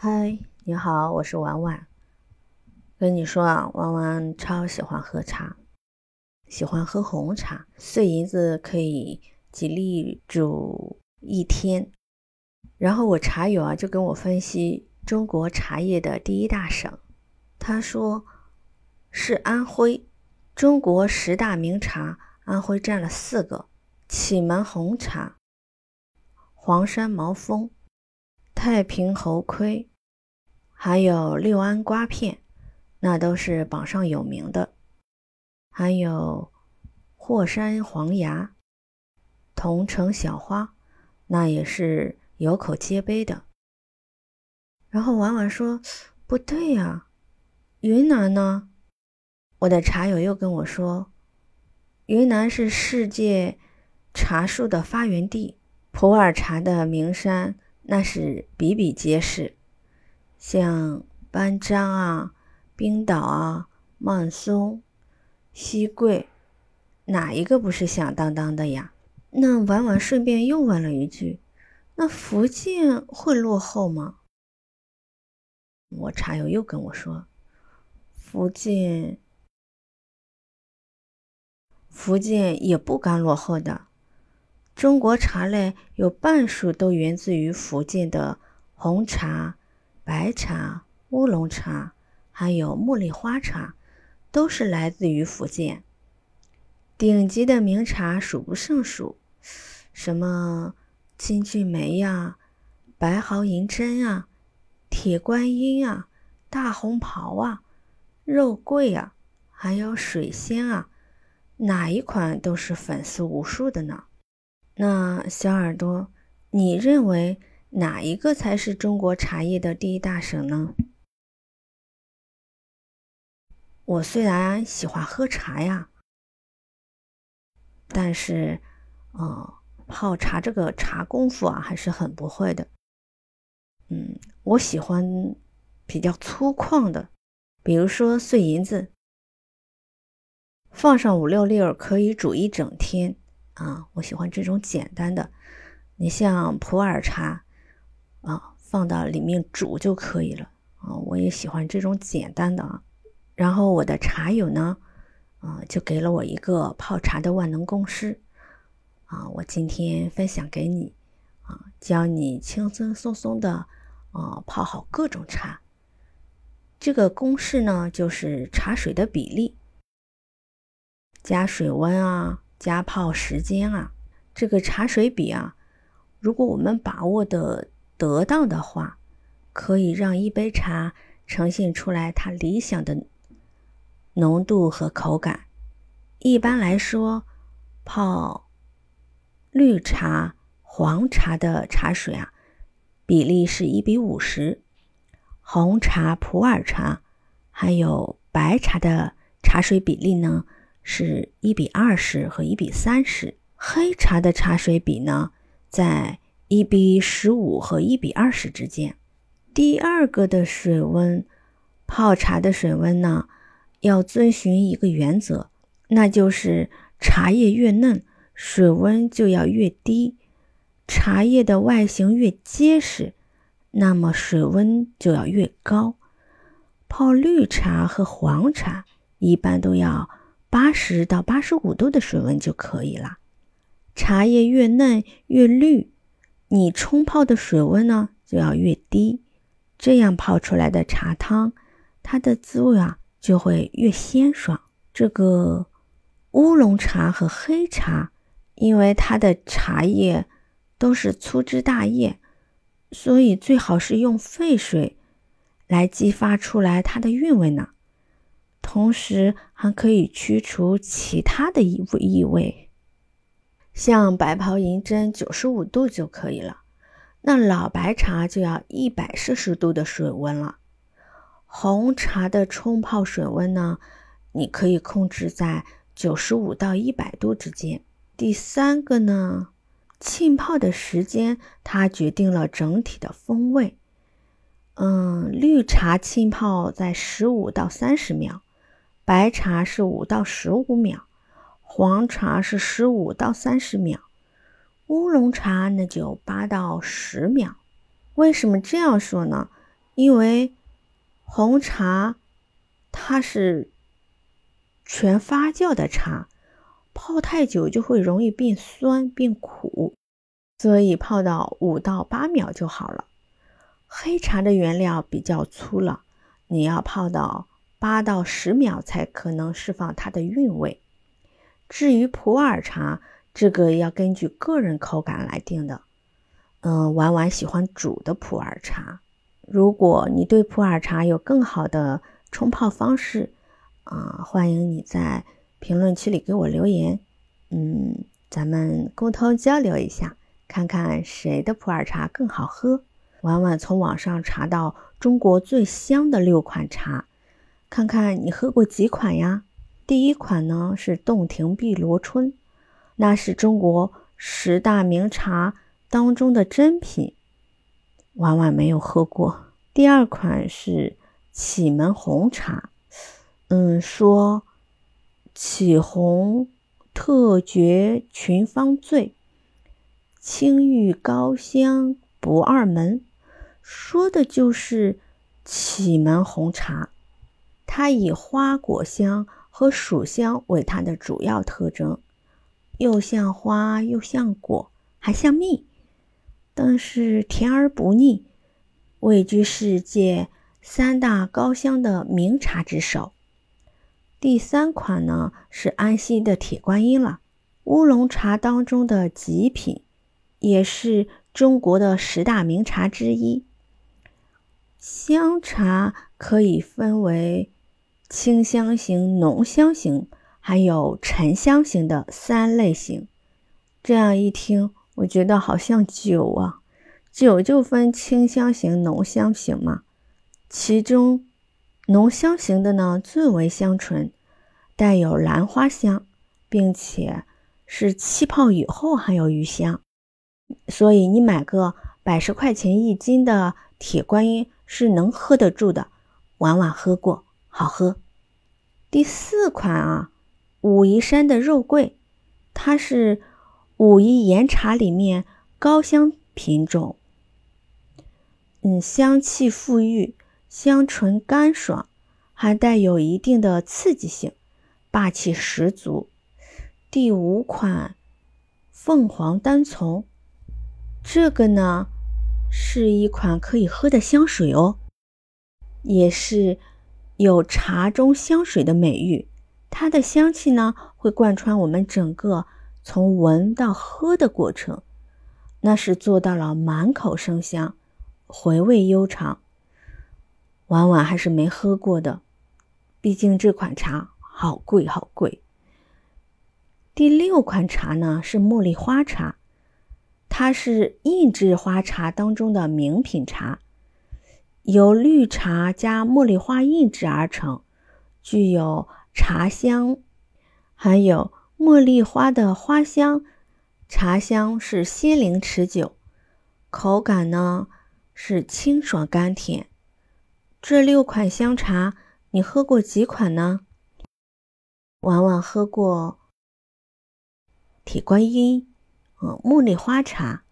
嗨，你好，我是婉婉。跟你说啊，婉婉超喜欢喝茶，喜欢喝红茶，碎银子可以几粒煮一天。然后我茶友啊就跟我分析中国茶叶的第一大省，他说是安徽。中国十大名茶，安徽占了四个：祁门红茶、黄山毛峰。太平猴魁，还有六安瓜片，那都是榜上有名的。还有霍山黄芽、桐城小花，那也是有口皆碑的。然后婉婉说：“不对呀，云南呢？”我的茶友又跟我说：“云南是世界茶树的发源地，普洱茶的名山。”那是比比皆是，像班章啊、冰岛啊、曼松、西桂，哪一个不是响当当的呀？那婉婉顺便又问了一句：“那福建会落后吗？”我茶友又跟我说：“福建，福建也不甘落后的。”中国茶类有半数都源自于福建的红茶、白茶、乌龙茶，还有茉莉花茶，都是来自于福建。顶级的名茶数不胜数，什么金骏眉呀、白毫银针啊、铁观音啊、大红袍啊、肉桂啊，还有水仙啊，哪一款都是粉丝无数的呢？那小耳朵，你认为哪一个才是中国茶叶的第一大省呢？我虽然喜欢喝茶呀，但是，呃，泡茶这个茶功夫啊，还是很不会的。嗯，我喜欢比较粗犷的，比如说碎银子，放上五六粒儿，可以煮一整天。啊，我喜欢这种简单的。你像普洱茶，啊，放到里面煮就可以了。啊，我也喜欢这种简单的啊。然后我的茶友呢，啊，就给了我一个泡茶的万能公式。啊，我今天分享给你，啊，教你轻轻松松的，啊，泡好各种茶。这个公式呢，就是茶水的比例，加水温啊。加泡时间啊，这个茶水比啊，如果我们把握的得当的话，可以让一杯茶呈现出来它理想的浓度和口感。一般来说，泡绿茶、黄茶的茶水啊，比例是一比五十；红茶、普洱茶还有白茶的茶水比例呢？是一比二十和一比三十，黑茶的茶水比呢，在一比十五和一比二十之间。第二个的水温，泡茶的水温呢，要遵循一个原则，那就是茶叶越嫩，水温就要越低；茶叶的外形越结实，那么水温就要越高。泡绿茶和黄茶一般都要。八十到八十五度的水温就可以了。茶叶越嫩越绿，你冲泡的水温呢就要越低，这样泡出来的茶汤，它的滋味啊就会越鲜爽。这个乌龙茶和黑茶，因为它的茶叶都是粗枝大叶，所以最好是用沸水来激发出来它的韵味呢。同时还可以去除其他的异味，异味，像白袍银针九十五度就可以了。那老白茶就要一百摄氏度的水温了。红茶的冲泡水温呢，你可以控制在九十五到一百度之间。第三个呢，浸泡的时间它决定了整体的风味。嗯，绿茶浸泡在十五到三十秒。白茶是五到十五秒，黄茶是十五到三十秒，乌龙茶那就八到十秒。为什么这样说呢？因为红茶它是全发酵的茶，泡太久就会容易变酸变苦，所以泡到五到八秒就好了。黑茶的原料比较粗了，你要泡到八到十秒才可能释放它的韵味。至于普洱茶，这个要根据个人口感来定的。嗯，婉婉喜欢煮的普洱茶。如果你对普洱茶有更好的冲泡方式，啊，欢迎你在评论区里给我留言。嗯，咱们沟通交流一下，看看谁的普洱茶更好喝。婉婉从网上查到中国最香的六款茶，看看你喝过几款呀？第一款呢是洞庭碧螺春，那是中国十大名茶当中的珍品，婉婉没有喝过。第二款是启门红茶，嗯，说启红特绝群芳醉，清玉高香不二门。说的就是启门红茶，它以花果香和薯香为它的主要特征，又像花又像果，还像蜜，但是甜而不腻，位居世界三大高香的名茶之首。第三款呢是安溪的铁观音了，乌龙茶当中的极品，也是中国的十大名茶之一。香茶可以分为清香型、浓香型，还有沉香型的三类型。这样一听，我觉得好像酒啊，酒就分清香型、浓香型嘛。其中浓香型的呢最为香醇，带有兰花香，并且是气泡以后还有余香。所以你买个百十块钱一斤的铁观音。是能喝得住的，婉婉喝过，好喝。第四款啊，武夷山的肉桂，它是武夷岩茶里面高香品种，嗯，香气馥郁，香醇干爽，还带有一定的刺激性，霸气十足。第五款凤凰单丛，这个呢。是一款可以喝的香水哦，也是有茶中香水的美誉。它的香气呢，会贯穿我们整个从闻到喝的过程，那是做到了满口生香，回味悠长。婉婉还是没喝过的，毕竟这款茶好贵好贵。第六款茶呢，是茉莉花茶。它是印制花茶当中的名品茶，由绿茶加茉莉花印制而成，具有茶香，还有茉莉花的花香，茶香是鲜灵持久，口感呢是清爽甘甜。这六款香茶，你喝过几款呢？婉婉喝过铁观音。嗯，茉莉花茶，